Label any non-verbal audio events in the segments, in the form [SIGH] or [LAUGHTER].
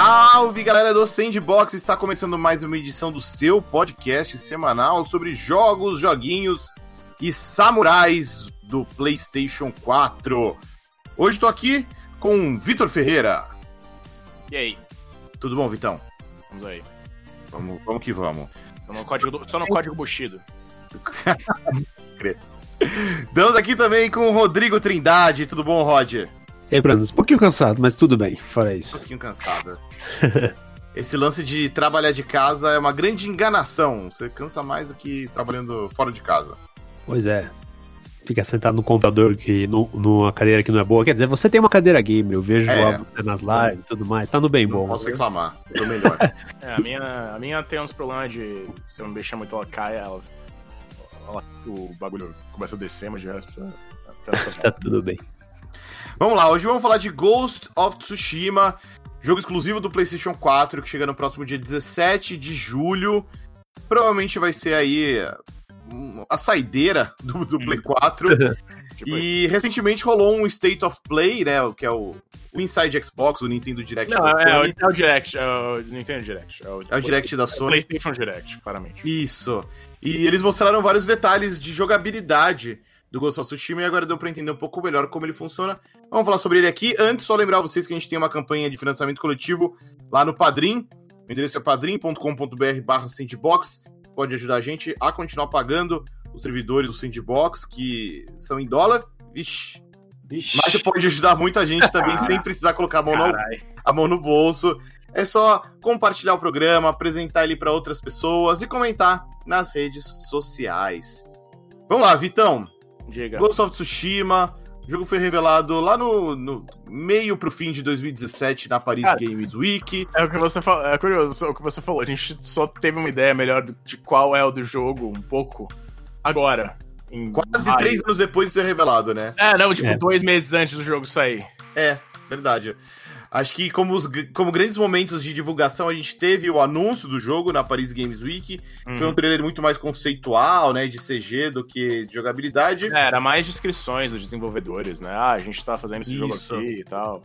Salve galera do Sandbox! Está começando mais uma edição do seu podcast semanal sobre jogos, joguinhos e samurais do PlayStation 4. Hoje estou aqui com Vitor Ferreira. E aí? Tudo bom, Vitão? Vamos aí. Vamos, vamos que vamos. No código do, só no código Bushido. [LAUGHS] Estamos aqui também com o Rodrigo Trindade. Tudo bom, Roger? E aí, Brandon, um pouquinho cansado, mas tudo bem, fora Um isso. pouquinho cansado. [LAUGHS] Esse lance de trabalhar de casa é uma grande enganação. Você cansa mais do que trabalhando fora de casa. Pois é. Fica sentado no computador que nu- numa cadeira que não é boa. Quer dizer, você tem uma cadeira gamer, eu vejo É. lá você nas lives e tudo mais, tá no bem Não bom. posso reclamar. Tô melhor. [LAUGHS] É, a minha, a minha tem uns problemas de. Se eu não deixar muito ela cai, ela, ela- o bagulho começa a descer, mas de resto. é- é- Tá tudo bem. Vamos lá, hoje vamos falar de Ghost of Tsushima, jogo exclusivo do PlayStation 4 que chega no próximo dia 17 de julho. Provavelmente vai ser aí hum, a saideira do, do Play 4. [LAUGHS] tipo, e recentemente rolou um State of Play, né? Que é o, o Inside Xbox, o Nintendo Direct Não, é, é o Direct, é o Nintendo Direct. É o, É o Direct da Sony. PlayStation Direct, claramente. Isso. E eles mostraram vários detalhes de jogabilidade do Ghost of Tsushima e agora deu pra entender um pouco melhor como ele funciona. Vamos falar sobre ele aqui. Antes, só lembrar vocês que a gente tem uma campanha de financiamento coletivo lá no Padrim. O endereço é padrim.com.br barra sandbox. Pode ajudar a gente a continuar pagando os servidores do Sandbox, que são em dólar. Vixe. Mas pode ajudar muita gente também, [LAUGHS] sem precisar colocar a mão, no, a mão no bolso. É só compartilhar o programa, apresentar ele para outras pessoas e comentar nas redes sociais. Vamos lá, Vitão. Diga. Ghost of Tsushima. O jogo foi revelado lá no, no meio pro fim de 2017 na Paris Cara, Games Week. É o que você falou, é curioso o que você falou. A gente só teve uma ideia melhor de qual é o do jogo, um pouco, agora. em Quase maio. três anos depois de ser revelado, né? É, não, tipo, É. dois meses antes do jogo sair. É, verdade. Acho que como, os, como grandes momentos de divulgação, a gente teve o anúncio do jogo na Paris Games Week. Foi um trailer muito mais conceitual, né? De CG do que de jogabilidade. É, era mais descrições dos desenvolvedores, né? Ah, a gente tá fazendo esse jogo Isso. aqui e tal.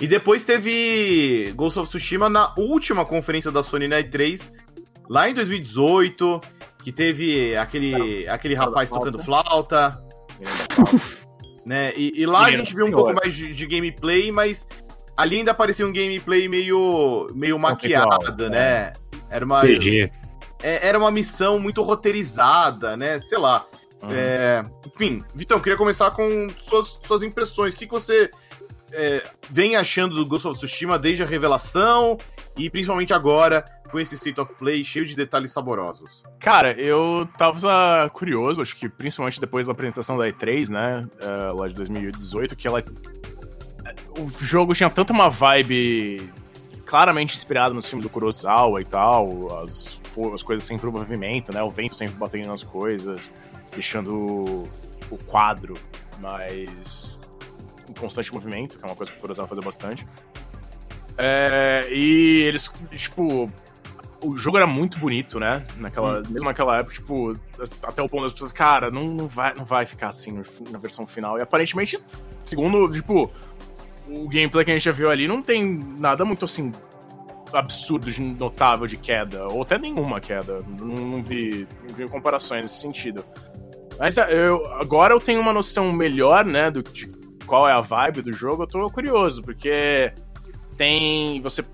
E depois teve Ghost of Tsushima na última conferência da Sony na E3, lá em 2018, que teve aquele, aquele rapaz Flauta. tocando flauta, [LAUGHS] né? E, e lá a Menino, gente viu um senhor. pouco mais de, de gameplay, mas ali ainda parecia um gameplay meio, meio maquiado, é. né? Era uma, CG. é- era uma missão muito roteirizada, né? Sei lá. Uhum. É, enfim, Vitão, queria começar com suas, suas impressões. O que, que você é, vem achando do Ghost of Tsushima desde a revelação e principalmente agora com esse State of Play cheio de detalhes saborosos? Cara, eu tava curioso, acho que principalmente depois da apresentação da E3, né? eh, lá de 2018, que ela. O jogo tinha tanto uma vibe claramente inspirada no filme do Kurosawa e tal, as, as coisas sempre em movimento, né? O vento sempre batendo nas coisas, deixando o, o quadro mais em constante movimento, que é uma coisa que o Kurosawa fazia bastante. É, e eles, tipo, o jogo era muito bonito, né? Naquela, Mesmo naquela época, tipo, até o ponto das pessoas, cara, não, não, vai, não vai ficar assim na versão final. E aparentemente, segundo, tipo, o gameplay que a gente já viu ali, não tem nada muito assim absurdo, de notável de queda, ou até nenhuma queda. Não, não vi, não vi comparações nesse sentido. Mas é, eu, agora eu tenho uma noção melhor, né, do, de qual é a vibe do jogo. Eu tô curioso, porque tem. Você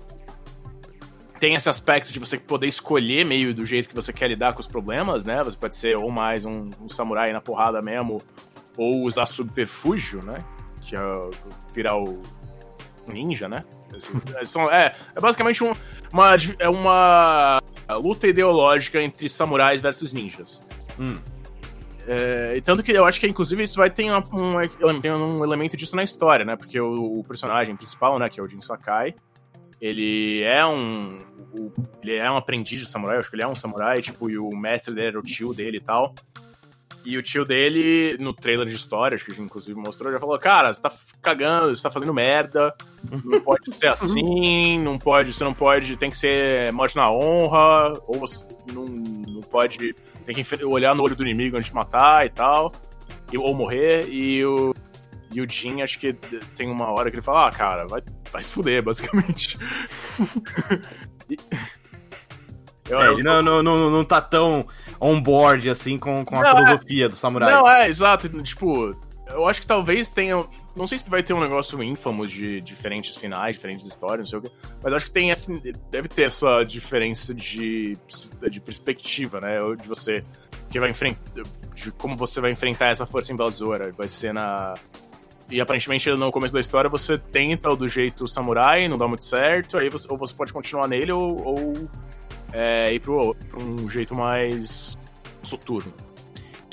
tem esse aspecto de você poder escolher meio do jeito que você quer lidar com os problemas, né? Você pode ser ou mais um, um samurai na porrada mesmo, ou usar subterfúgio, né? Que é virar o ninja, né? Esse- são- é, é basicamente um- uma, é uma luta ideológica entre samurais versus ninjas. Hum. É, e tanto que eu acho que, inclusive, isso vai ter um, um- tem um elemento disso na história, né? Porque o, o personagem principal, né, que é o Jin Sakai, ele é um. o- ele é um aprendiz de samurai, eu acho que ele é um samurai, tipo, e o mestre dele era o tio dele e tal. E o tio dele, no trailer de história, acho que a gente inclusive mostrou, já falou: Cara, você tá cagando, você tá fazendo merda, não pode ser assim, não pode, você não pode, tem que ser morte na honra, ou você não, não pode, tem que olhar no olho do inimigo antes de matar e tal, e- ou morrer. E o, e o Jin, acho que tem uma hora que ele fala: Ah, cara, vai vai se fuder, basicamente. [LAUGHS] eu, é, ele não, não, não, não tá tão on board assim com, com a não, é. filosofia é, do samurai. Não, é, exato. Tipo, eu acho que talvez tenha. Não sei se vai ter um negócio ínfamo de diferentes finais, diferentes histórias, não sei o quê. Mas acho que tem essa. Deve ter essa diferença de, de perspectiva, né? De você. Que vai enfrentar. De como você vai enfrentar essa força invasora. Vai ser na. E aparentemente no começo da história você tenta do jeito samurai, não dá muito certo, aí você, ou você pode continuar nele ou, ou é, ir pro um jeito mais soturno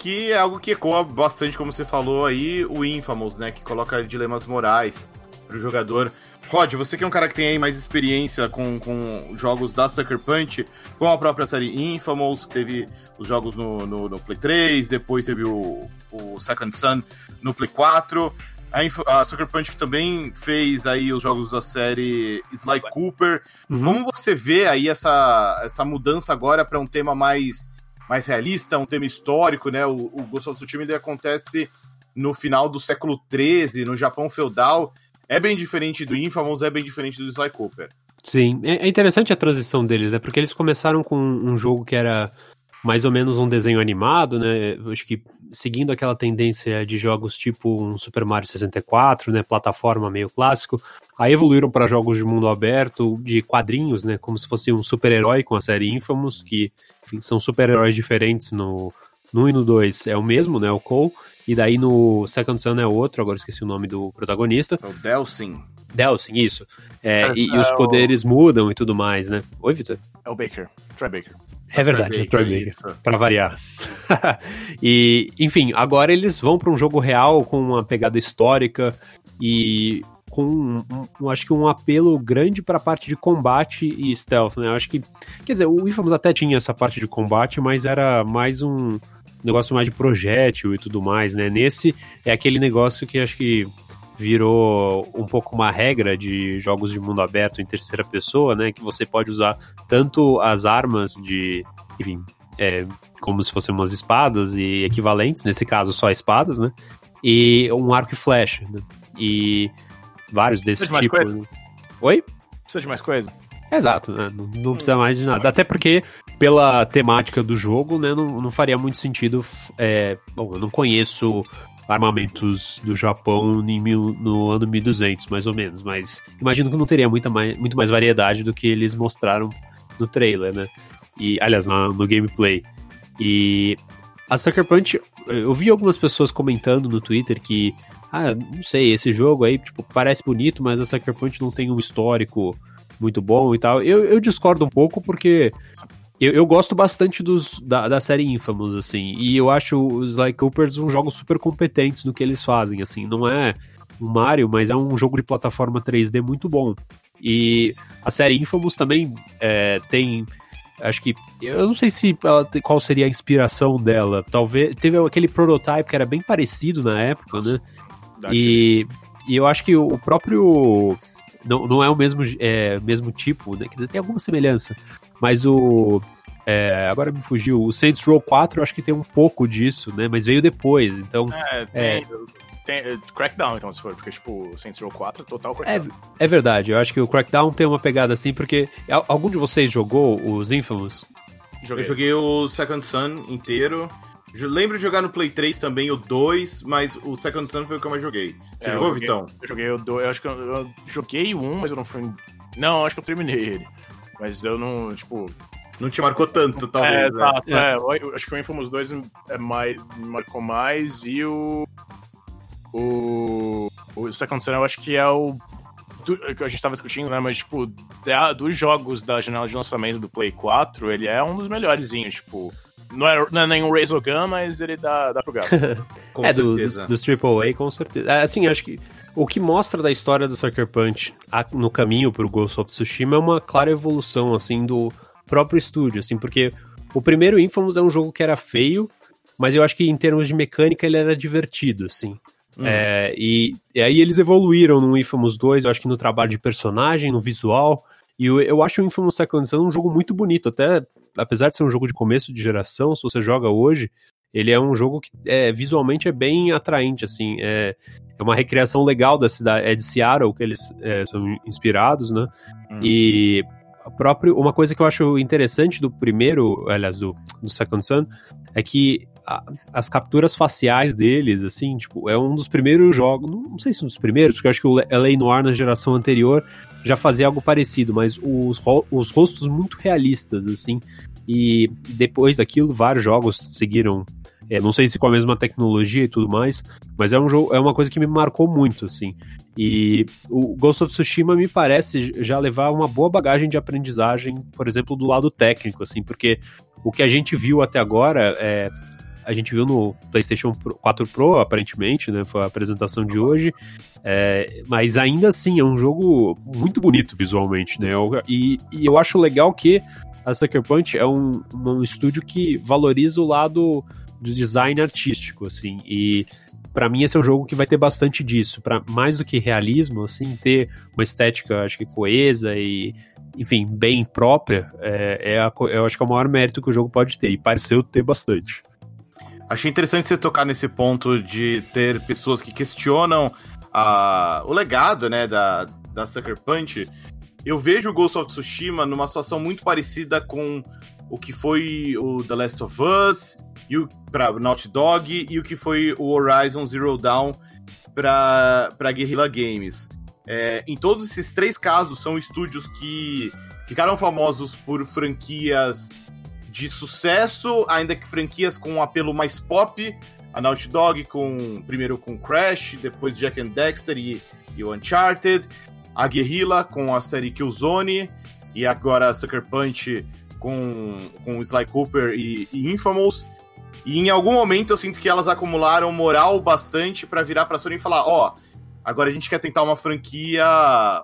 que é algo que ecoa bastante, como você falou aí, o Infamous, né? Que coloca dilemas morais pro jogador. Rod, você que é um cara que tem aí mais experiência com, com jogos da Sucker Punch, com a própria série Infamous, teve os jogos no, no, no Play 3, depois teve o, o Second Son no Play 4. A, a Sucker Punch que também fez aí os jogos da série Sly Cooper. Uhum. Como você vê aí essa, essa mudança agora para um tema mais mais realista, um tema histórico, né? O, o Ghost of Tsushima acontece no final do século XIII, no Japão feudal. É bem diferente do Infamous, é bem diferente do Sly Cooper. Sim, é, é interessante a transição deles, né? Porque eles começaram com um jogo que era mais ou menos um desenho animado, né? Acho que seguindo aquela tendência de jogos tipo um Super Mario 64, né? Plataforma meio clássico. Aí evoluíram para jogos de mundo aberto, de quadrinhos, né? Como se fosse um super-herói com a série Infamous, que enfim, são super-heróis diferentes no, no 1 e no 2 é o mesmo, né? O Cole. E daí no Second Son é outro, agora esqueci o nome do protagonista. É o Delsin. Delsin, isso. É, e, e, os é poderes mudam e tudo mais, né? Oi, Vitor? É o Baker. Troy Baker. É verdade, é Troy Baker. Pra variar. [LAUGHS] e, enfim, agora eles vão para um jogo real com uma pegada histórica e com um, um, acho que um apelo grande para a parte de combate e stealth, né? Eu acho que, quer dizer, o Infamous até tinha essa parte de combate, mas era mais um negócio mais de projétil e tudo mais, né? Nesse é aquele negócio que acho que virou um pouco uma regra de jogos de mundo aberto em terceira pessoa, né? Que você pode usar tanto as armas de, enfim, é, como se fossem umas espadas e equivalentes, nesse caso só espadas, né? E um arco e flecha, né? E vários desses de tipos. Coisa? Oi? Precisa de mais coisa? Exato, né? não, não, precisa mais de nada. Até porque, pela temática do jogo, né, não, não faria muito sentido. É, bom, eu não conheço armamentos do Japão mil, no ano 1200, mais ou menos, mas imagino que não teria muita mais, muito mais variedade do que eles mostraram no trailer, né? E, aliás, no, no gameplay. E a Sucker Punch, eu vi algumas pessoas comentando no Twitter que ah, não sei, esse jogo aí, tipo, parece bonito, mas a Sucker Punch não tem um histórico muito bom e tal. Eu, eu discordo um pouco porque eu, eu gosto bastante dos, da, da série Infamous, assim, e eu acho os Sly Coopers um jogo super competentes no que eles fazem, assim, não é um Mario, mas é um jogo de plataforma 3D muito bom. E a série Infamous também é, tem acho que eu não sei se ela, qual seria a inspiração dela. Talvez teve aquele prototype que era bem parecido na época, né? E, e eu acho que o próprio. Não, não é o mesmo, é, mesmo tipo, né? Tem alguma semelhança. Mas o. É, agora me fugiu. O Saints Row 4 eu acho que tem um pouco disso, né? Mas veio depois, então. É, tem, é... tem Crackdown, então, se for, porque, tipo, o Saints Row 4 é total Crackdown. É, é verdade, eu acho que o Crackdown tem uma pegada assim, porque. Algum de vocês jogou os Infamous? Joguei. Eu joguei o Second Son inteiro. Lembro de jogar no Play 3 também o 2, mas o Second Son foi o que eu mais joguei. Você é, jogou, eu joguei, Vitão? Eu joguei o 2, eu acho que eu, eu, joguei o 1, mas eu não fui. Não, acho que eu terminei ele. Mas eu não, tipo. Não te marcou tanto, talvez. É, né? tá, é. é. Eu acho que o Infamous 2 é mais, me marcou mais e o. O. O Second Son eu acho que é o que a gente tava discutindo, né? Mas, tipo, dos jogos da janela de lançamento do Play 4, ele é um dos melhores, tipo. Não é, não é nenhum Gun, mas ele dá, dá pro gasto. [LAUGHS] com é, certeza. Do, dos AAA, com certeza. É, assim, acho que o que mostra da história do Sucker Punch no caminho pro Ghost of Tsushima é uma clara evolução, assim, do próprio estúdio, assim, porque o primeiro Infamous é um jogo que era feio, mas eu acho que em termos de mecânica ele era divertido, assim. Uhum. É, e, e, aí eles evoluíram no Infamous 2, eu acho que no trabalho de personagem, no visual, e eu, eu acho o Infamous Second Son um jogo muito bonito, até apesar de ser um jogo de começo de geração, se você joga hoje, ele é um jogo que é, visualmente é bem atraente, assim, é, é uma recriação legal da cidade, é de Seattle que eles é, são inspirados, né? Hum. E uma coisa que eu acho interessante do primeiro, aliás, do, do Second Sun, é que a, as capturas faciais deles, assim, tipo, é um dos primeiros jogos, não sei se um dos primeiros, porque eu acho que o LA Noir na geração anterior já fazia algo parecido, mas os, os rostos muito realistas, assim, e depois daquilo, vários jogos seguiram é, não sei se com a mesma tecnologia e tudo mais, mas é um jogo, é uma coisa que me marcou muito, assim. E o Ghost of Tsushima me parece já levar uma boa bagagem de aprendizagem, por exemplo, do lado técnico, assim, porque o que a gente viu até agora é a gente viu no PlayStation 4 Pro, aparentemente, né? Foi a apresentação de hoje. É, mas ainda assim, é um jogo muito bonito visualmente, né? E, e eu acho legal que a Sucker Punch é um, um estúdio que valoriza o lado do design artístico, assim. E para mim esse é um jogo que vai ter bastante disso, para mais do que realismo, assim, ter uma estética, acho que coesa e, enfim, bem própria, é, é a, eu acho que é o maior mérito que o jogo pode ter, e pareceu ter bastante. Achei interessante você tocar nesse ponto de ter pessoas que questionam a, o legado, né, da, da Sucker Punch. Eu vejo o Ghost of Tsushima numa situação muito parecida com o que foi o The Last of Us e o para Naughty Dog e o que foi o Horizon Zero Dawn para para Guerrilla Games. É, em todos esses três casos são estúdios que ficaram famosos por franquias de sucesso, ainda que franquias com um apelo mais pop. A Naughty Dog com primeiro com Crash, depois Jack and Dexter e, e o Uncharted. A Guerrilla com a série Killzone e agora Sucker Punch com, com Sly Cooper e, e Infamous. E em algum momento eu sinto que elas acumularam moral bastante para virar pra Sony e falar: ó, oh, agora a gente quer tentar uma franquia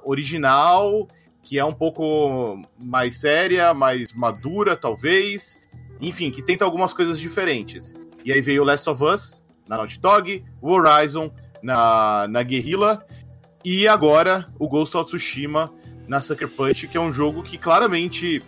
original, que é um pouco mais séria, mais madura, talvez. Enfim, que tenta algumas coisas diferentes. E aí veio Last of Us na Naughty Dog, o Horizon na, na Guerrilla, e agora o Ghost of Tsushima na Sucker Punch, que é um jogo que claramente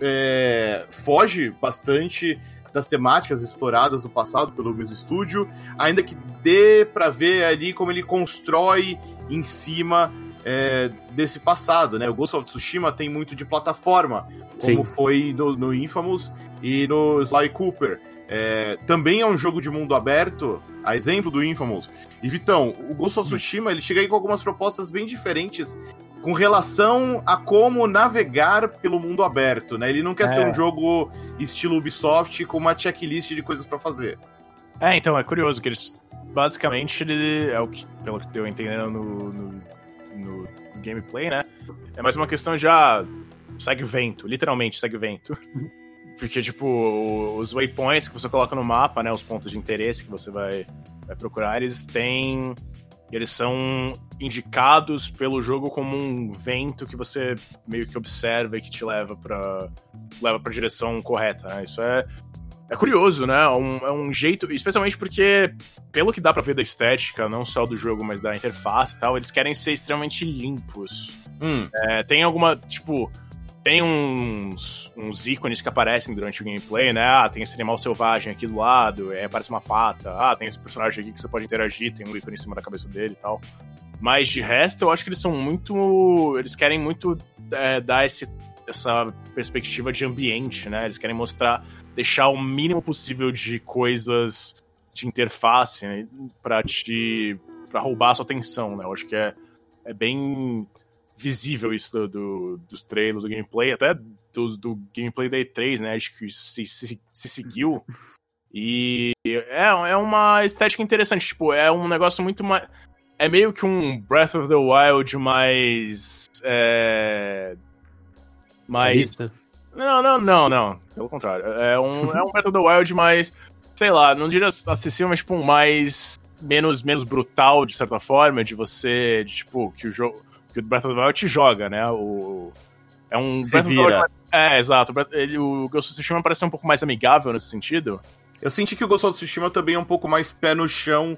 é, foge bastante das temáticas exploradas no passado pelo mesmo estúdio, ainda que dê para ver ali como ele constrói em cima é, desse passado, né? O Ghost of Tsushima tem muito de plataforma, como Sim. foi no, no, Infamous e no Sly Cooper. É, também é um jogo de mundo aberto, a exemplo do Infamous. E Vitão, o Ghost of Tsushima ele chega aí com algumas propostas bem diferentes com relação a como navegar pelo mundo aberto, né? Ele não quer é. ser um jogo estilo Ubisoft com uma checklist de coisas para fazer. É, então, é curioso que eles. Basicamente, ele é o que, pelo que eu entendendo no, no, no gameplay, né? É mais uma questão de ah, segue vento, literalmente segue vento. [LAUGHS] Porque, tipo, os waypoints que você coloca no mapa, né? Os pontos de interesse que você vai, vai procurar, eles têm eles são indicados pelo jogo como um vento que você meio que observa e que te leva para leva para direção correta. Né? Isso é é curioso, né? É um, é um jeito, especialmente porque, pelo que dá pra ver da estética, não só do jogo, mas da interface e tal, eles querem ser extremamente limpos. Hum. É, tem alguma, tipo, tem uns, uns ícones que aparecem durante o gameplay, né? Ah, tem esse animal selvagem aqui do lado, é, parece uma pata. Ah, tem esse personagem aqui que você pode interagir, tem um ícone em cima da cabeça dele e tal. Mas de resto, eu acho que eles são muito. Eles querem muito é, dar esse, essa perspectiva de ambiente, né? Eles querem mostrar, deixar o mínimo possível de coisas de interface né? para te. para roubar a sua atenção, né? Eu acho que é, é bem visível isso do, do, dos trailers, do gameplay, até do, do gameplay da E3, né? Acho que se, se, se seguiu. E é, é uma estética interessante, tipo, é um negócio muito mais. É meio que um Breath of the Wild mais. É. Mais. Não, não, não, não. Pelo contrário. É um, é um Breath of the Wild mais. Sei lá, não diria acessível, mas tipo, mais. Menos, menos brutal, de certa forma, de você. De, tipo, que o jogo que o Breath of the Wild te joga, né? O, é um Se Breath vira. of the Wild. É, exato. Ele, o Ghost of Tsushima parece ser um pouco mais amigável nesse sentido. Eu senti que o Ghost of Tsushima também é um pouco mais pé no chão,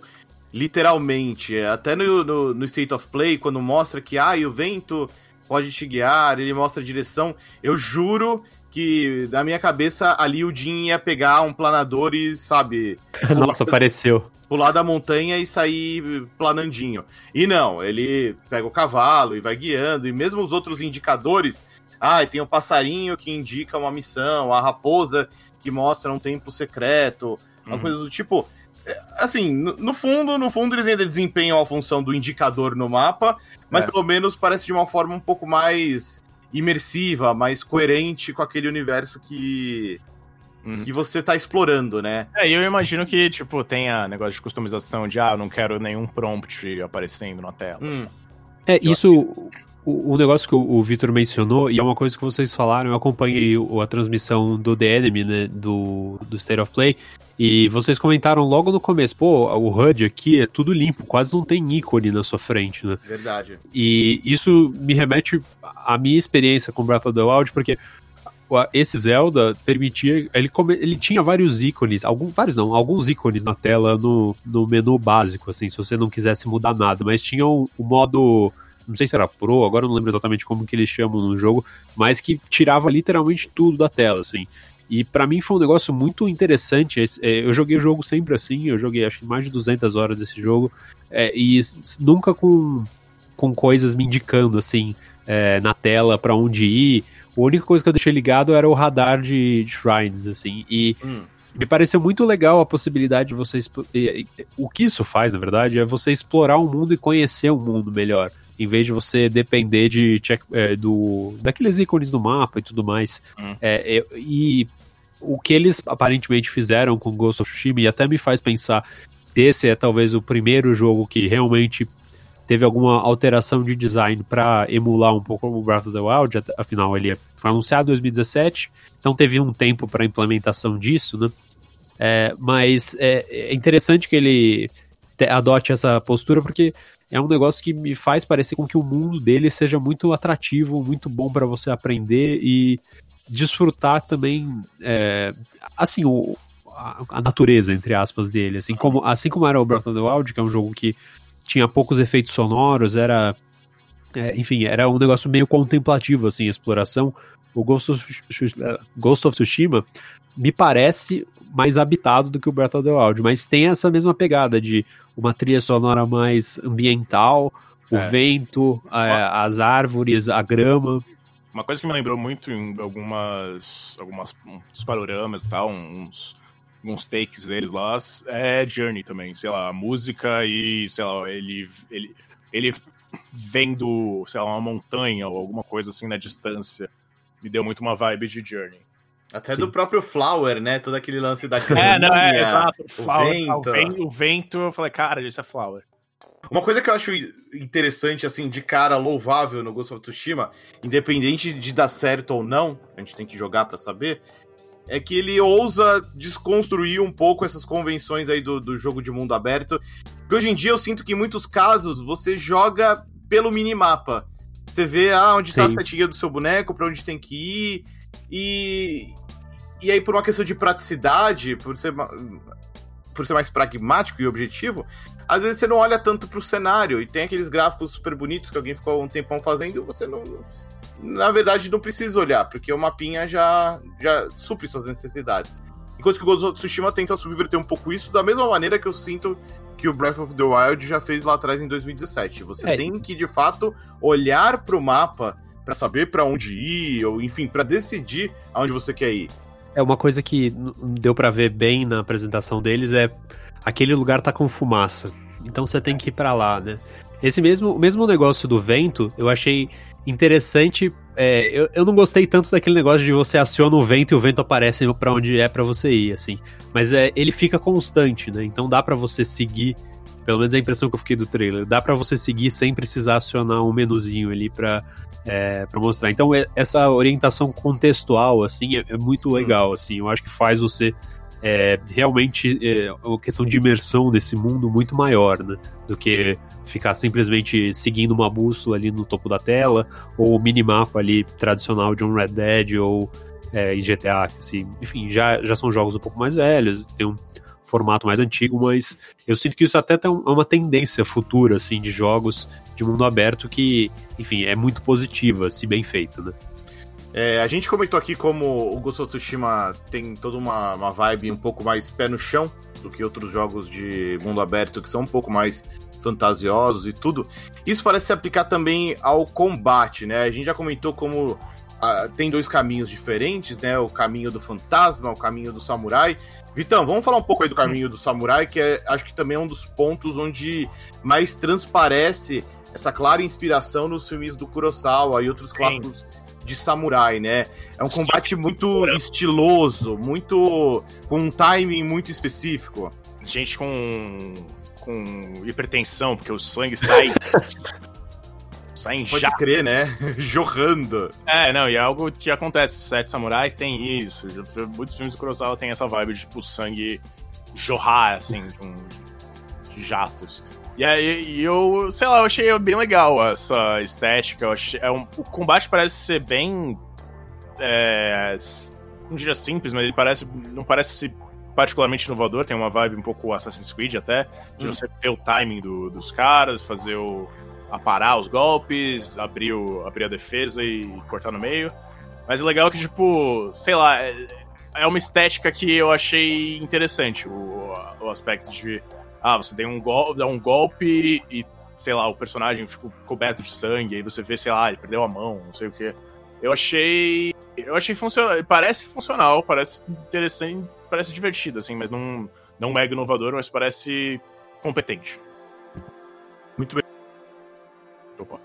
literalmente. Até no, no, no State of Play, quando mostra que ah, o vento pode te guiar, ele mostra a direção. Eu juro que na minha cabeça ali o Jin ia pegar um planador e, sabe. [LAUGHS] Nossa, apareceu. Pular da montanha e sair planandinho. E não, ele pega o cavalo e vai guiando, e mesmo os outros indicadores. Ah, tem o um passarinho que indica uma missão, a raposa que mostra um templo secreto, uhum. coisas do tipo. É, assim, no, fundo, no fundo eles ainda desempenham a função do indicador no mapa, mas é. pelo menos parece de uma forma um pouco mais imersiva, mais coerente com aquele universo que uhum. que você tá explorando, né? É, eu imagino que, tipo, tenha negócio de customização de, ah, eu não quero nenhum prompt aparecendo na tela. Hum. É, isso, o, o, negócio que o, o Victor mencionou, e é uma coisa que vocês falaram, eu acompanhei a transmissão do The Enemy, né, do, do State of Play, e vocês comentaram logo no começo, pô, o HUD aqui é tudo limpo, quase não tem ícone na sua frente, né? Verdade. E isso me remete à minha experiência com Breath of the Wild, porque esse Zelda permitia. Ele, come, ele tinha vários ícones, alguns, vários não, alguns ícones na tela no, no menu básico, assim, se você não quisesse mudar nada, mas tinha o, o modo não sei se era Pro, agora não lembro exatamente como que eles chamam no jogo, mas que tirava literalmente tudo da tela, assim. E para mim foi um negócio muito interessante. É, eu joguei o jogo sempre assim, eu joguei acho que mais de 200 horas desse jogo, é, e nunca com, com coisas me indicando assim é, na tela para onde ir. A única coisa que eu deixei ligado era o radar de, de shrines, assim, e. Hum. Me pareceu muito legal a possibilidade de vocês. O que isso faz, na verdade, é você explorar o mundo e conhecer o mundo melhor em vez de você depender de check, é, do daqueles ícones do mapa e tudo mais. Hum. É, e o que eles aparentemente fizeram com Ghost of Tsushima e até me faz pensar esse é talvez o primeiro jogo que realmente teve alguma alteração de design para emular um pouco o Breath of the Wild, afinal ele foi anunciado em 2017, então teve um tempo para implementação disso, né? É, mas é, é, interessante que ele adote essa postura porque é um negócio que me faz parecer com que o mundo dele seja muito atrativo, muito bom para você aprender e desfrutar também, é, assim, o, a, a, natureza, entre aspas, dele. Assim como, assim como era o Breath of the Wild, que é um jogo que tinha poucos efeitos sonoros, era. É, enfim, era um negócio meio contemplativo, assim, a exploração. O Ghost of, Ghost of Tsushima me parece mais habitado do que o Breath of the Wild, mas tem essa mesma pegada de uma trilha sonora mais ambiental, o é. vento, a, as árvores, a grama. Uma coisa que me lembrou muito em algumas, algumas uns panoramas e tal, uns, uns takes deles lá, é Journey também, sei lá, a música e, sei lá, ele, ele, ele vendo, sei lá, uma montanha ou alguma coisa assim na distância, me deu muito uma vibe de Journey. Até Sim. do próprio Flower, né? Todo aquele lance da [LAUGHS] É, não, é, exato. O, Flower, vento. O, vento. o vento, eu falei, cara, isso é Flower. Uma coisa que eu acho interessante, assim, de cara louvável no Ghost of Tsushima, independente de dar certo ou não, a gente tem que jogar para saber, é que ele ousa desconstruir um pouco essas convenções aí do, do jogo de mundo aberto. Que hoje em dia eu sinto que em muitos casos você joga pelo minimapa. Você vê ah, onde tá Sim. tá a setinha do seu boneco, para onde tem que ir. E, e aí, por uma questão de praticidade, por ser, por ser mais pragmático e objetivo, às vezes você não olha tanto pro cenário e tem aqueles gráficos super bonitos que alguém ficou um tempão fazendo e você não. Na verdade, não precisa olhar, porque o mapinha já, já supre suas necessidades. Enquanto que o Ghost of Tsushima tenta subverter um pouco isso, da mesma maneira que eu sinto que o Breath of the Wild já fez lá atrás em 2017. Você é. tem que, de fato, olhar pro mapa para saber para onde ir, ou enfim, para decidir aonde você quer ir. É uma coisa que deu para ver bem na apresentação deles é aquele lugar tá com fumaça. Então você tem que ir para lá, né? Esse mesmo, mesmo negócio do vento, eu achei interessante. É, eu, eu não gostei tanto daquele negócio de você aciona o vento e o vento aparece para onde é para você ir, assim. Mas é, ele fica constante, né? Então dá para você seguir. Pelo menos a impressão que eu fiquei do trailer. Dá para você seguir sem precisar acionar um menuzinho ali para é, para mostrar. Então é, essa orientação contextual assim é, é muito hum. legal, assim. Eu acho que faz você é, realmente é uma questão de imersão nesse mundo muito maior, né? Do que ficar simplesmente seguindo uma bússola ali no topo da tela, ou o minimapa ali tradicional de um Red Dead ou é, em GTA, assim, enfim, já, já são jogos um pouco mais velhos, tem um formato mais antigo, mas eu sinto que isso até é uma tendência futura, assim, de jogos de mundo aberto que, enfim, é muito positiva, se bem feito, né? É, a gente comentou aqui como o Ghost of Tsushima tem toda uma, uma vibe um pouco mais pé no chão do que outros jogos de mundo aberto que são um pouco mais fantasiosos e tudo. Isso parece se aplicar também ao combate, né? A gente já comentou como ah, tem dois caminhos diferentes, né? O caminho do fantasma, o caminho do samurai. Vitão, vamos falar um pouco aí do caminho do samurai, que é, acho que também é um dos pontos onde mais transparece essa clara inspiração nos filmes do Kurosawa e outros clássicos de samurai, né? É um combate muito estiloso, muito com um timing muito específico. Gente com com hipertensão, porque o sangue sai [LAUGHS] sai Pode já. crer, né? [LAUGHS] Jorrando. É, não, e é algo que acontece. Sete Samurais tem isso. Muitos filmes do Kurosawa tem essa vibe de, tipo, sangue jorrar, assim, de, de jatos. E aí, e eu, sei lá, eu achei bem legal essa estética. Eu achei, é um, o combate parece ser bem. É, não diria simples, mas ele parece. Não parece ser particularmente inovador. Tem uma vibe um pouco Assassin's Creed até, de hum. você ter o timing do, dos caras, fazer o. aparar os golpes, abrir, o, abrir a defesa e cortar no meio. Mas o legal é que, tipo, sei lá, é, é uma estética que eu achei interessante, o, o aspecto de ah, você tem um dá um golpe e, sei lá, o personagem ficou coberto de sangue, aí você vê, sei lá, ele perdeu a mão, não sei o que. Eu achei. Eu achei funcional. Parece funcional, parece interessante, parece divertido, assim, mas não, não mega inovador, mas parece competente. Muito bem. Opa.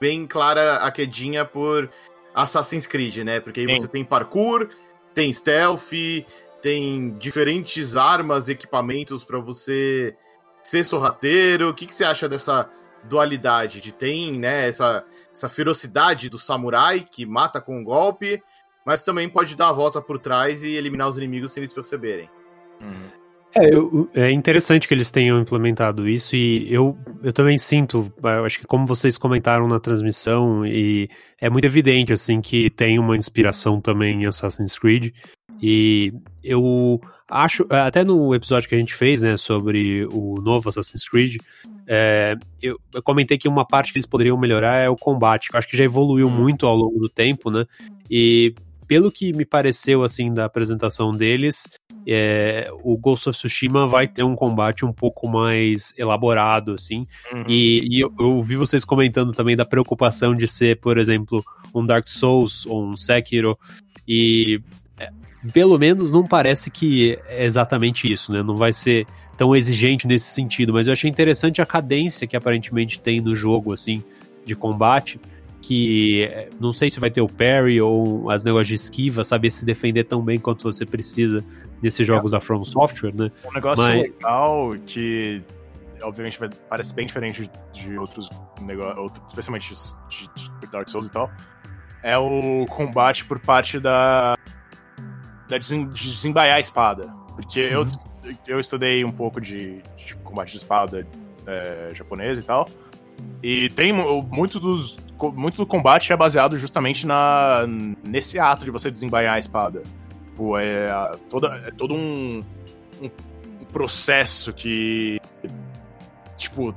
Bem clara a quedinha por Assassin's Creed, né? Porque aí Sim. você tem parkour, tem stealth, tem diferentes armas, equipamentos para você ser sorrateiro. O que, que você acha dessa dualidade? De tem, né, essa, essa ferocidade do samurai que mata com um golpe, mas também pode dar a volta por trás e eliminar os inimigos sem eles perceberem. Uhum. É, eu, é interessante que eles tenham implementado isso e eu, eu também sinto, eu acho que como vocês comentaram na transmissão, e é muito evidente assim que tem uma inspiração também em Assassin's Creed. E eu acho, até no episódio que a gente fez, né, sobre o novo Assassin's Creed, é, eu, eu, comentei que uma parte que eles poderiam melhorar é o combate, que eu acho que já evoluiu muito ao longo do tempo, né, e pelo que me pareceu, assim, da apresentação deles, é, o Ghost of Tsushima vai ter um combate um pouco mais elaborado, assim, uhum. e, e eu, eu, vi vocês comentando também da preocupação de ser, por exemplo, um Dark Souls ou um Sekiro, e pelo menos não parece que é exatamente isso, né? Não vai ser tão exigente nesse sentido, mas eu achei interessante a cadência que aparentemente tem no jogo, assim, de combate, que é, não sei se vai ter o parry ou as negócios de esquiva, saber se defender tão bem quanto você precisa nesses jogos é. da From Software, né? Um negócio mas... legal que obviamente parece bem diferente de outros negócios, especialmente de, de Dark Souls e tal, é o combate por parte da de desembaiar a espada. Porque uhum. eu, eu estudei um pouco de, de combate de espada é, japonês e tal. E tem muitos dos. Muito do combate é baseado justamente na, nesse ato de você desembaiar a espada. Tipo, é, toda, é todo um, um processo que. Tipo,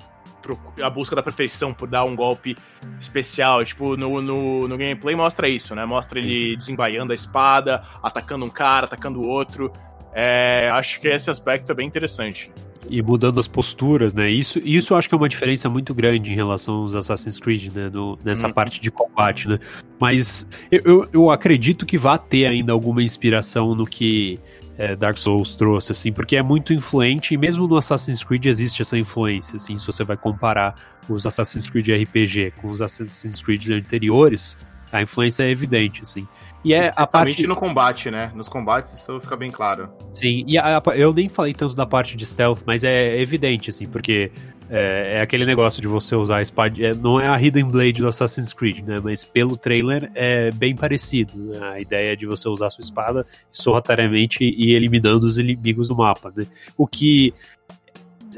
a busca da perfeição por dar um golpe especial. Tipo, no, no, no gameplay mostra isso, né? Mostra ele desembaiando a espada, atacando um cara, atacando o outro. É, acho que esse aspecto é bem interessante. E mudando as posturas, né? Isso, isso eu acho que é uma diferença muito grande em relação aos Assassin's Creed, né? No, nessa hum. parte de combate, né? Mas eu, eu, eu acredito que vá ter ainda alguma inspiração no que é, Dark Souls trouxe, assim, porque é muito influente, e mesmo no Assassin's Creed existe essa influência, assim, se você vai comparar os Assassin's Creed RPG com os Assassin's Creed anteriores, a influência é evidente, assim. E é a parte no combate, né? Nos combates isso fica bem claro. Sim, e a, a, eu nem falei tanto da parte de stealth, mas é evidente, assim, porque é, é aquele negócio de você usar a espada. É, não é a Hidden Blade do Assassin's Creed, né? Mas pelo trailer é bem parecido. Né? A ideia é de você usar a sua espada sorrateiramente e eliminando os inimigos do mapa, né? O que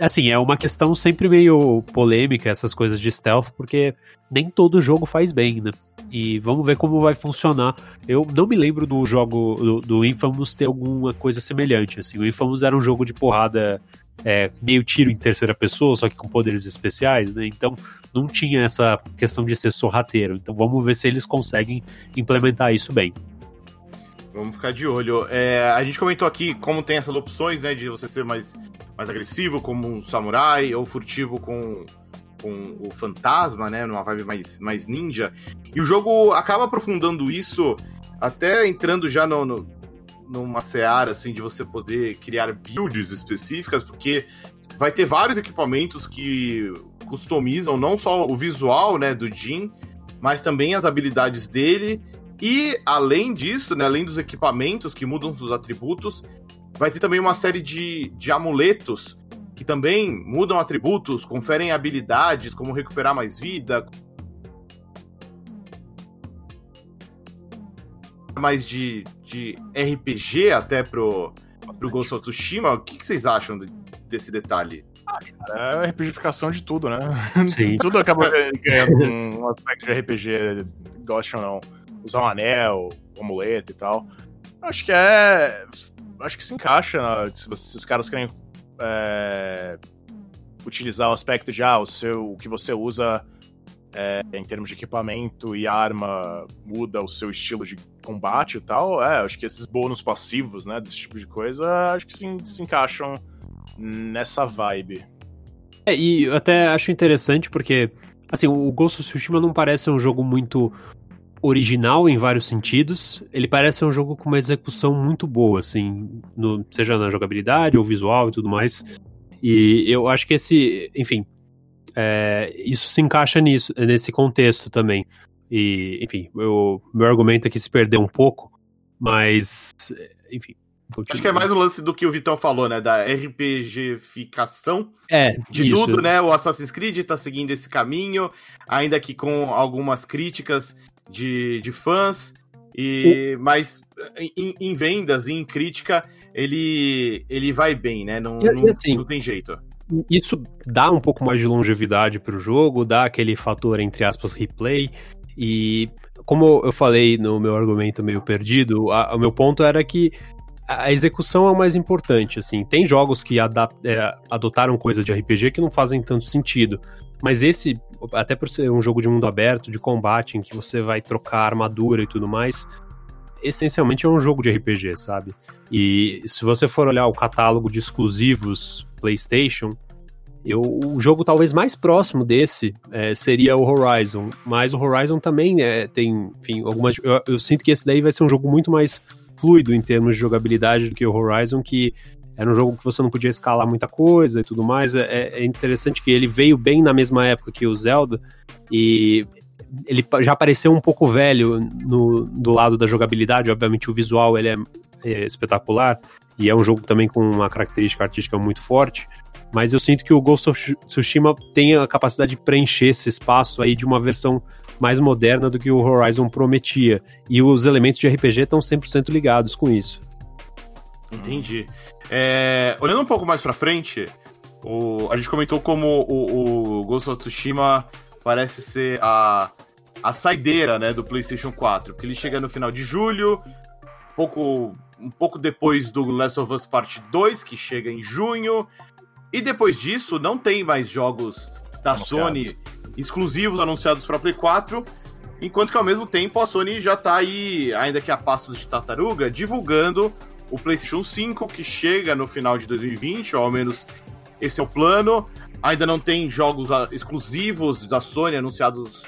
assim, é uma questão sempre meio polêmica essas coisas de stealth, porque nem todo jogo faz bem, né? E vamos ver como vai funcionar. Eu não me lembro do jogo do, do Infamous ter alguma coisa semelhante. Assim, o Infamous era um jogo de porrada é, meio tiro em terceira pessoa, só que com poderes especiais, né? Então não tinha essa questão de ser sorrateiro. Então vamos ver se eles conseguem implementar isso bem. Vamos ficar de olho. É, a gente comentou aqui como tem essas opções, né? De você ser mais, mais agressivo, como um samurai, ou furtivo com, com o fantasma, né? Numa vibe mais, mais ninja. E o jogo acaba aprofundando isso, até entrando já no, no numa seara assim de você poder criar builds específicas, porque vai ter vários equipamentos que customizam não só o visual, né, do Jin, mas também as habilidades dele. E além disso, né, além dos equipamentos que mudam os atributos, vai ter também uma série de, de amuletos que também mudam atributos, conferem habilidades, como recuperar mais vida, mais de, de RPG até pro, pro Ghost of Tsushima. O que, que vocês acham de, desse detalhe? Ah, cara, é a RPGificação de tudo, né? Sim. [LAUGHS] tudo acaba ganhando um aspecto de RPG, goste ou não. Usar um anel, um amuleto e tal. Acho que é. Acho que se encaixa né? se, se, os caras querem é, utilizar o aspecto de ah, o, seu, o que você usa é, em termos de equipamento e arma muda o seu estilo de combate e tal, é, acho que esses bônus passivos, né, desse tipo de coisa, acho que se, se encaixam nessa vibe. É, e eu até acho interessante porque, assim, o Ghost of Tsushima não parece um jogo muito original em vários sentidos. Ele parece ser um jogo com uma execução muito boa, assim, no, seja na jogabilidade ou visual e tudo mais. E eu acho que esse, enfim, é, isso se encaixa nisso, nesse contexto também. E, enfim, o meu argumento aqui se perdeu um pouco, mas, enfim. Acho que é mais o lance do que o Vitão falou, né? Da RPGificação é, de isso. tudo, né? O Assassin's Creed tá seguindo esse caminho, ainda que com algumas críticas de, de fãs. E. Mas em, em, vendas e em crítica, ele, ele vai bem, né? Não, não, assim, não tem jeito isso dá um pouco mais de longevidade para o jogo, dá aquele fator, entre aspas, replay. E como eu falei no meu argumento meio perdido, a, o meu ponto era que a execução é o mais importante, assim. Tem jogos que é, adotaram coisas de RPG que não fazem tanto sentido. Mas esse, até por ser um jogo de mundo aberto, de combate, em que você vai trocar armadura e tudo mais, essencialmente é um jogo de RPG, sabe? E se você for olhar o catálogo de exclusivos PlayStation, eu, o jogo talvez mais próximo desse é, seria o Horizon, mas o Horizon também é, tem, enfim, algumas. Eu, eu, sinto que esse daí vai ser um jogo muito mais fluido em termos de jogabilidade do que o Horizon, que era um jogo que você não podia escalar muita coisa e tudo mais. É, é interessante que ele veio bem na mesma época que o Zelda e ele já pareceu um pouco velho no, do lado da jogabilidade. Obviamente, o visual ele é, é espetacular e é um jogo também com uma característica artística muito forte. Mas eu sinto que o Ghost of Tsushima tem a capacidade de preencher esse espaço aí de uma versão mais moderna do que o Horizon prometia. E os elementos de RPG estão 100% ligados com isso. Entendi. É, olhando um pouco mais pra frente, o, a gente comentou como o, o Ghost of Tsushima parece ser a, a saideira né, do PlayStation 4, porque ele chega no final de julho, pouco, um pouco depois do Last of Us Part 2, que chega em junho, e depois disso não tem mais jogos da Anunciados. Sony exclusivos anunciados para Play 4, enquanto que ao mesmo tempo a Sony já está aí, ainda que a passos de tartaruga, divulgando o PlayStation 5 que chega no final de 2020, ou ao menos esse é o plano. Ainda não tem jogos ah, exclusivos da Sony anunciados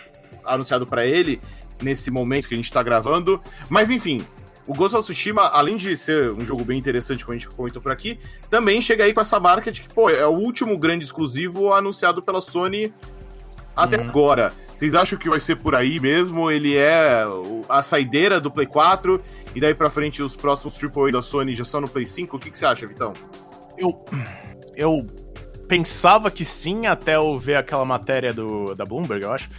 anunciado para ele nesse momento que a gente está gravando. Mas enfim, o Ghost of Tsushima, além de ser um jogo bem interessante, como a gente comentou por aqui, também chega aí com essa marca de que, pô, é o último grande exclusivo anunciado pela Sony até uhum. agora. Vocês acham que vai ser por aí mesmo? Ele é a saideira do Play 4 e daí pra frente os próximos AAA da Sony já são no Play 5? O que, que você acha, Vitão? Eu. Eu pensava que sim, até eu ver aquela matéria do, da Bloomberg, eu acho.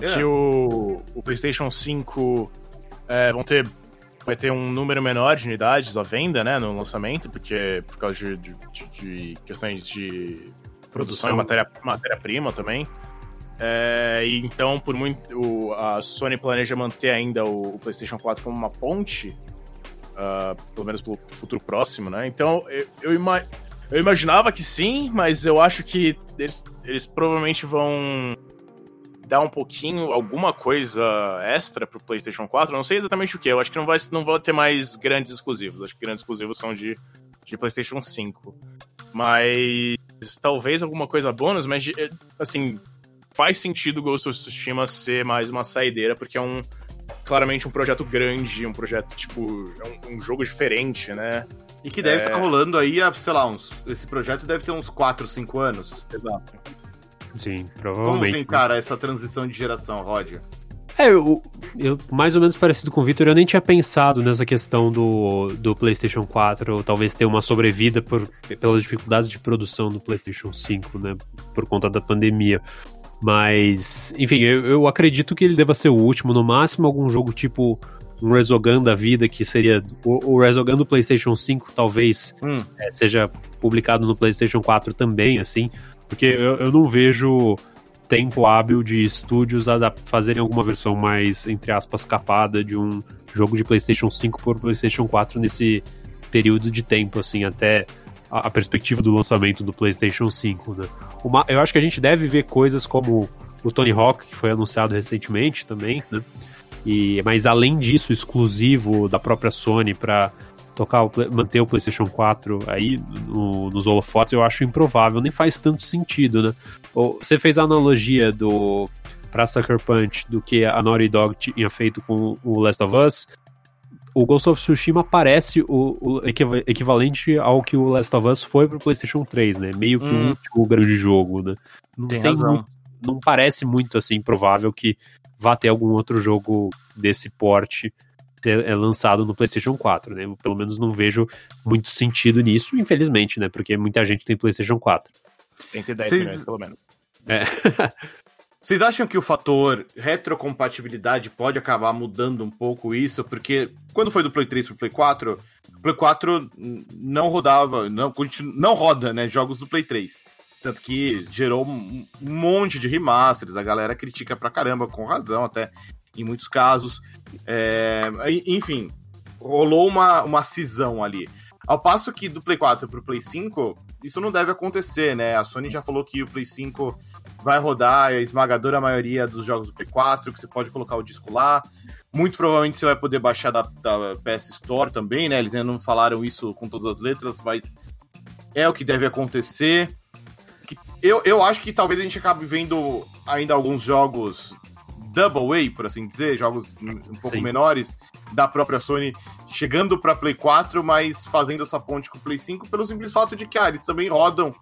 É. Que o, o PlayStation 5 é, vão ter. Vai ter um número menor de unidades à venda, né, no lançamento, porque por causa de, de, de questões de produção e matéria-prima matéria também. É, então, por muito. A Sony planeja manter ainda o, o, PlayStation 4 como uma ponte, uh, pelo menos pelo futuro próximo, né? Então, eu, eu imagino Eu imaginava que sim, mas eu acho que eles, eles provavelmente vão dar um pouquinho, alguma coisa extra pro PlayStation 4. Eu não sei exatamente o que. Eu acho que não vai, não vai ter mais grandes exclusivos. Acho que grandes exclusivos são de, de PlayStation 5. Mas talvez alguma coisa bônus, mas assim, faz sentido o Ghost of Tsushima ser mais uma saideira, porque é um claramente um projeto grande, um projeto, tipo, é um, um jogo diferente, né? E que deve estar é... tá rolando aí, sei lá, uns. Esse projeto deve ter uns 4, 5 anos. Exato. Sim, provavelmente. Como você encara essa transição de geração, Rod? É, eu, eu, mais ou menos parecido com o Victor, eu nem tinha pensado nessa questão do, do PlayStation 4, talvez ter uma sobrevida por, pelas dificuldades de produção do PlayStation 5, né, por conta da pandemia. Mas, enfim, eu, eu acredito que ele deva ser o último, no máximo algum jogo tipo um Resogun da vida, que seria o, o Resogun do PlayStation 5, talvez hum. é, seja publicado no PlayStation 4 também, assim, porque eu, eu não vejo tempo hábil de estúdios a fazerem alguma versão mais, entre aspas, capada de um jogo de PlayStation 5 por PlayStation 4 nesse período de tempo, assim, até a, a perspectiva do lançamento do PlayStation 5, né? Uma, eu acho que a gente deve ver coisas como o Tony Hawk, que foi anunciado recentemente também, né? E, mas além disso, exclusivo da própria Sony para tocar o, manter o PlayStation 4 aí no, nos holofotes, eu acho improvável, nem faz tanto sentido, né? Você fez a analogia do para Sucker Punch do que a Naughty Dog tinha feito com o Last of Us. O Ghost of Tsushima parece o, o equivalente ao que o Last of Us foi pro PlayStation 3, né? Meio que hum. o último grande jogo, né? Não tem, tem. Muito, não parece muito assim provável que vá ter algum outro jogo desse porte é lançado no PlayStation 4, né? Eu, pelo menos não vejo muito sentido nisso, infelizmente, né? Porque muita gente tem PlayStation 4. Tem que ter 10 Cês... milhões, pelo menos. É. [LAUGHS] Vocês acham que o fator retrocompatibilidade pode acabar mudando um pouco isso? Porque quando foi do Play 3 pro Play 4, o Play 4 não rodava, não, não roda, né, jogos do Play 3. Tanto que gerou um monte de remasters, a galera critica pra caramba, com razão até, em muitos casos. É, enfim, rolou uma, uma cisão ali. Ao passo que do Play 4 pro Play 5, isso não deve acontecer, né? A Sony já falou que o Play 5 vai rodar a esmagadora maioria dos jogos do Play 4, que você pode colocar o disco lá. Muito provavelmente você vai poder baixar da, da PS Store também, né? Eles ainda não falaram isso com todas as letras, mas é o que deve acontecer. Eu, eu acho que talvez a gente acabe vendo ainda alguns jogos Double A, por assim dizer, jogos um pouco Sim. menores da própria Sony chegando para Play 4, mas fazendo essa ponte com o Play 5 pelo simples fato de que ah, eles também rodam,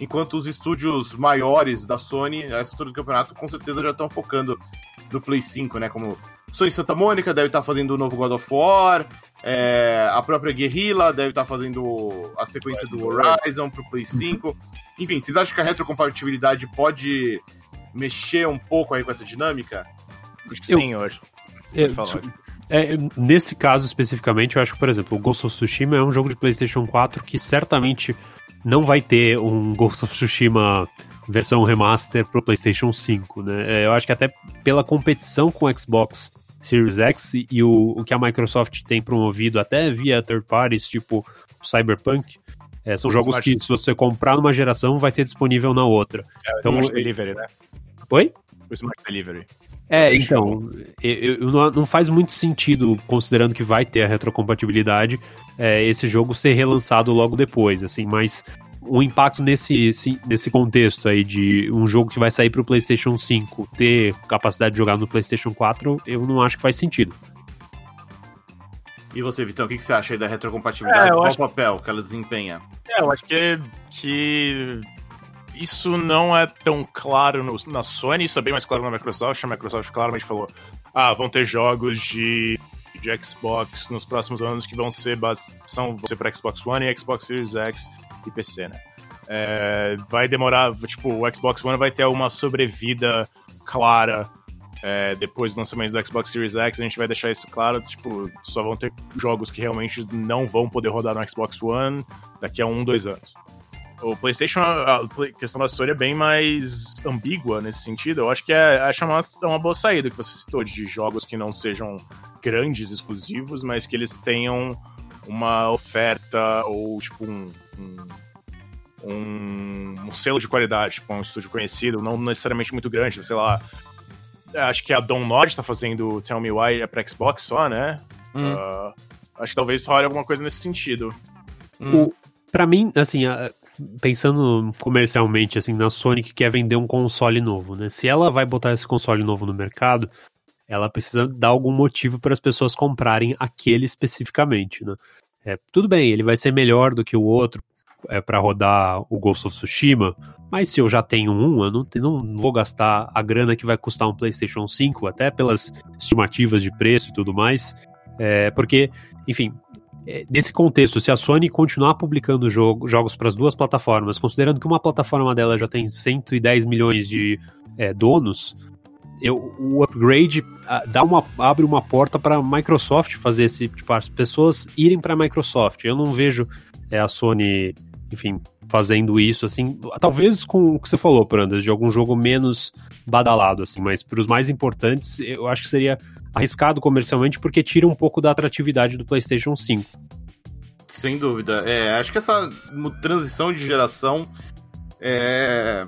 enquanto os estúdios maiores da Sony, essa altura do campeonato, com certeza já estão focando no Play 5, né? Como Sony Santa Mônica deve estar tá fazendo o novo God of War, é, a própria Guerrilla deve estar tá fazendo a sequência do Horizon pro Play 5. Enfim, vocês acham que a retrocompatibilidade pode mexer um pouco aí com essa dinâmica? Acho que eu, sim, hoje. É, é, nesse caso especificamente, eu acho que, por exemplo, o Ghost of Tsushima é um jogo de PlayStation 4 que certamente não vai ter um Ghost of Tsushima versão remaster pro PlayStation 5, né? É, eu acho que até pela competição com o Xbox Series X e o, o que a Microsoft tem promovido até via third parties, tipo Cyberpunk, é, são jogos que se você comprar numa geração vai ter disponível na outra. É, então, o Delivery, né? Oi? O Smart Delivery. É, então, eu, eu, não faz muito sentido, considerando que vai ter a retrocompatibilidade, é, esse jogo ser relançado logo depois, assim, mas o impacto nesse, nesse contexto aí de um jogo que vai sair para o PlayStation 5 ter capacidade de jogar no PlayStation 4, eu não acho que faz sentido. E você, Vitão, o que, que você acha aí da retrocompatibilidade? É, Qual acho... o papel que ela desempenha? É, eu acho que, que isso não é tão claro no, na Sony, isso é bem mais claro na Microsoft. A Microsoft claramente falou: ah, vão ter jogos de, de Xbox nos próximos anos que vão ser, são, vão ser para Xbox One e Xbox Series X e PC, né? É, vai demorar, tipo, o Xbox One vai ter uma sobrevida clara é, depois do lançamento do Xbox Series X, a gente vai deixar isso claro, tipo, só vão ter jogos que realmente não vão poder rodar no Xbox One daqui a um, dois anos. O PlayStation, a questão da história é bem mais ambígua nesse sentido. Eu acho que é, acho uma, é uma boa saída que você citou de jogos que não sejam grandes exclusivos, mas que eles tenham uma oferta ou tipo um, um um, um selo de qualidade, tipo, um estúdio conhecido, não necessariamente muito grande, sei lá. Acho que a Don Nod tá fazendo Tell Me Why é pra Xbox só, né? Hum. Uh, acho que talvez role alguma coisa nesse sentido. Hum. O, pra mim, assim, pensando comercialmente, assim, na Sony que quer vender um console novo, né? Se ela vai botar esse console novo no mercado, ela precisa dar algum motivo para as pessoas comprarem aquele especificamente, né? É, tudo bem, ele vai ser melhor do que o outro é, para rodar o Ghost of Tsushima, mas se eu já tenho um, eu não, não vou gastar a grana que vai custar um PlayStation 5, até pelas estimativas de preço e tudo mais, é, porque, enfim, nesse contexto, se a Sony continuar publicando jogo, jogos para as duas plataformas, considerando que uma plataforma dela já tem 110 milhões de é, donos, eu, o upgrade dá uma, abre uma porta para a Microsoft fazer esse, tipo, as pessoas irem para a Microsoft. Eu não vejo é, a Sony, enfim, fazendo isso, assim, talvez com o que você falou, Prandas, de algum jogo menos badalado, assim, mas para os mais importantes, eu acho que seria arriscado comercialmente porque tira um pouco da atratividade do PlayStation 5. Sem dúvida. É, acho que essa transição de geração é,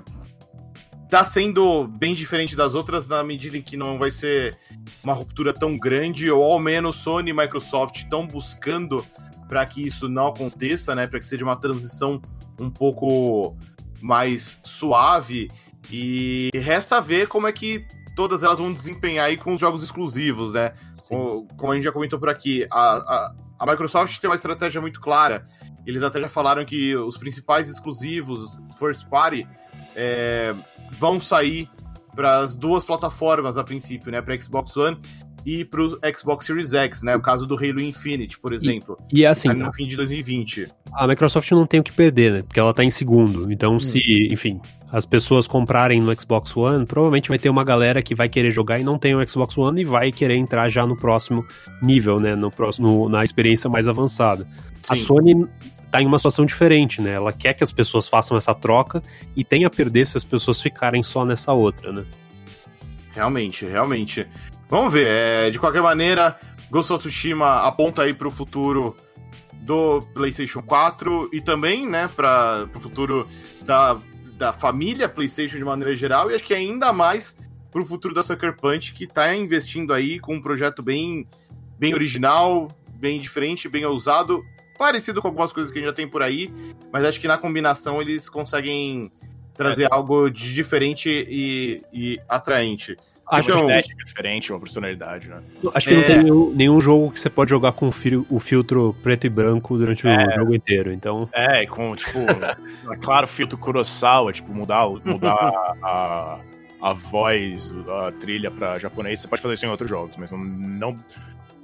tá sendo bem diferente das outras na medida em que não vai ser uma ruptura tão grande, ou ao menos Sony e Microsoft estão buscando para que isso não aconteça, né? Para que seja uma transição um pouco mais suave. E resta ver como é que todas elas vão desempenhar aí com os jogos exclusivos, né? Como, como a gente já comentou por aqui, a, a, a Microsoft tem uma estratégia muito clara. Eles até já falaram que os principais exclusivos, first party, é, vão sair para as duas plataformas a princípio, né? Para Xbox One e para o Xbox Series X, né? O caso do Halo Infinite, por exemplo. E, e é assim. no fim de 2020. A Microsoft não tem o que perder, né? Porque ela está em segundo. Então, hum. se, enfim, as pessoas comprarem no Xbox One, provavelmente vai ter uma galera que vai querer jogar e não tem o Xbox One e vai querer entrar já no próximo nível, né? No próximo, na experiência mais avançada. Sim. A Sony tá em uma situação diferente, né? Ela quer que as pessoas façam essa troca e tem a perder se as pessoas ficarem só nessa outra, né? Realmente, realmente. Vamos ver. É, de qualquer maneira, Ghost of Tsushima aponta aí pro futuro do PlayStation 4 e também, né, para o futuro da, da família PlayStation de maneira geral e acho que ainda mais pro futuro da Sucker Punch que tá investindo aí com um projeto bem bem original, bem diferente, bem ousado parecido com algumas coisas que a gente já tem por aí, mas acho que na combinação eles conseguem trazer é, algo de diferente e, e atraente. Acho então, uma estética diferente, uma personalidade, né? Acho que é... não tem nenhum, nenhum, jogo que você pode jogar com o, filtro preto e branco durante é... o jogo inteiro, então... É, e com, tipo, é claro, filtro Kurosawa, tipo, mudar, mudar a, a voz, a trilha pra japonês, você pode fazer isso em outros jogos, mas não, não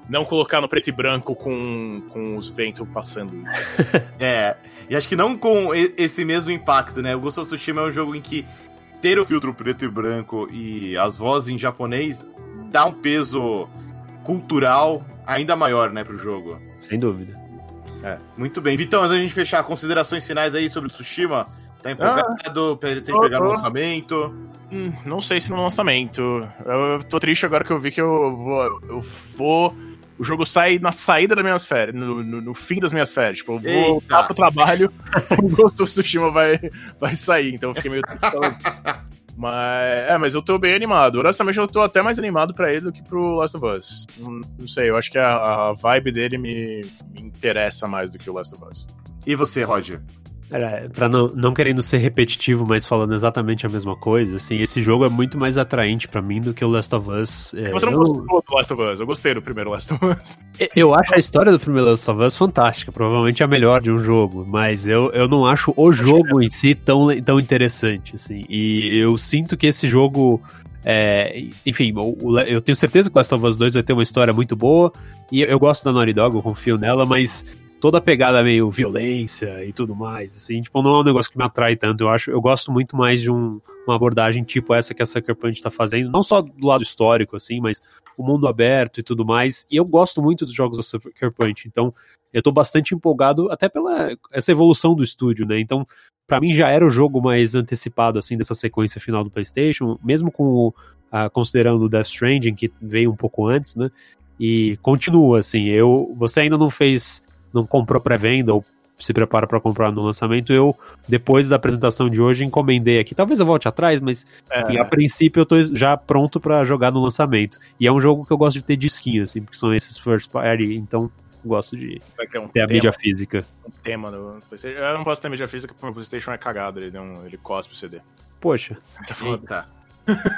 não colocar no preto e branco com, com os ventos passando. [LAUGHS] é, e acho que não com esse mesmo impacto, né? O Ghost of Tsushima é um jogo em que ter o filtro preto e branco e as vozes em japonês dá um peso cultural ainda maior, né, pro jogo. Sem dúvida. É, muito bem. Vitão, antes da gente fechar, considerações finais aí sobre o Tsushima? Tá empolgado? Ah, tem que pegar o lançamento? Hum, não sei se no lançamento. Eu tô triste agora que eu vi que eu vou, eu vou o jogo sai na saída das minhas férias, no, no, no fim das minhas férias. Tipo, eu vou Eita. voltar pro trabalho, [LAUGHS] o Ghost of Tsushima vai, vai sair, então eu fiquei meio [LAUGHS] Mas, é, mas eu tô bem animado. Honestamente, eu tô até mais animado para ele do que pro Last of Us. Não, não sei, eu acho que a, a vibe dele me, me interessa mais do que o Last of Us. E você, Roger? Pra não, não querendo ser repetitivo, mas falando exatamente a mesma coisa, assim, esse jogo é muito mais atraente para mim do que o Last of Us. É, eu não gostou do Last of Us, eu gostei do primeiro Last of Us. Eu acho a história do primeiro Last of Us fantástica, provavelmente a melhor de um jogo, mas eu, eu não acho o jogo em si tão, tão interessante, assim, e eu sinto que esse jogo... É, enfim, eu tenho certeza que o Last of Us 2 vai ter uma história muito boa, e eu gosto da Naughty Dog, eu confio nela, mas toda a pegada meio violência e tudo mais, assim, tipo, não é um negócio que me atrai tanto, eu acho, eu gosto muito mais de um, uma abordagem tipo essa que a Sucker Punch tá fazendo, não só do lado histórico, assim, mas o mundo aberto e tudo mais, e eu gosto muito dos jogos da Sucker Punch, então eu tô bastante empolgado até pela essa evolução do estúdio, né, então para mim já era o jogo mais antecipado, assim, dessa sequência final do PlayStation, mesmo com o, uh, considerando o Death Stranding, que veio um pouco antes, né, e continua, assim, eu, você ainda não fez não comprou pré-venda ou se prepara para comprar no lançamento. Eu, depois da apresentação de hoje, encomendei aqui. Talvez eu volte atrás, mas É. enfim, a princípio eu tô já pronto para jogar no lançamento. E é um jogo que eu gosto de ter disquinho, assim, porque são esses first party, então gosto de ter um ter a tema, mídia física. um tema no PlayStation. Eu não posso ter mídia física porque o meu PlayStation é cagado, ele, deu um, ele cospe o CD. Poxa, [LAUGHS] Tá foda. Eita.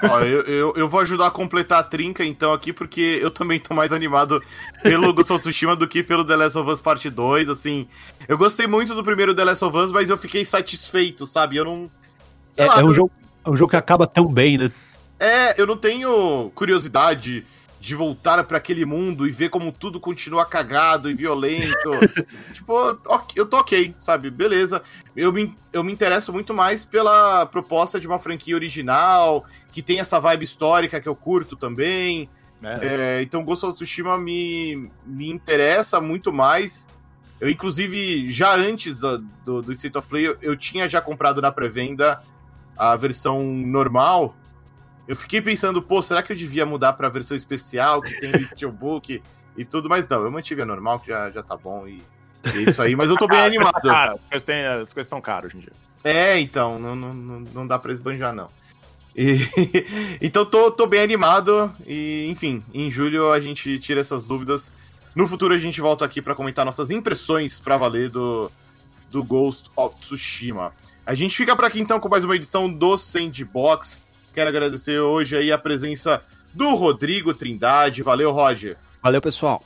Ó, eu, eu, eu vou ajudar a completar a trinca então aqui, porque eu também tô mais animado pelo [LAUGHS] Ghost of Tsushima do que pelo The Last of Us Part 2, assim. Eu gostei muito do primeiro The Last of Us, mas eu fiquei satisfeito, sabe? Eu não... é, lá, é um eu- jogo, é um jogo que acaba tão bem, né? É, eu não tenho curiosidade de voltar pra aquele mundo e ver como tudo continua cagado e violento. [LAUGHS] tipo, ok, eu tô ok, sabe? Beleza. Eu me, eu me interesso muito mais pela proposta de uma franquia original, que tem essa vibe histórica que eu curto também. É, É, então, Ghost of Tsushima me, me interessa muito mais. Eu, inclusive, já antes do, do, do State of Play, eu, eu tinha já comprado na pré-venda a versão normal. Eu fiquei pensando, pô, será que eu devia mudar pra versão especial, que tem o Steelbook e tudo? Mas não, eu mantive a normal, que já, já tá bom e, e é isso aí. Mas eu tô bem animado. Cara, as coisas, estão caras hoje em dia. É, então, não, não, não, dá pra esbanjar, não. E- [LAUGHS] então tô, tô bem animado e, enfim, em julho a gente tira essas dúvidas. No futuro a gente volta aqui pra comentar nossas impressões pra valer do, do Ghost of Tsushima. A gente fica por aqui então com mais uma edição do Sandbox. Quero agradecer hoje aí a presença do Rodrigo Trindade. Valeu, Roger. Valeu, pessoal.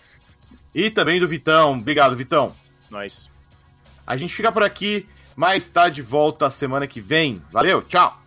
E também do Vitão. Obrigado, Vitão. Nós. A gente fica por aqui, mas tá de volta semana que vem. Valeu, tchau!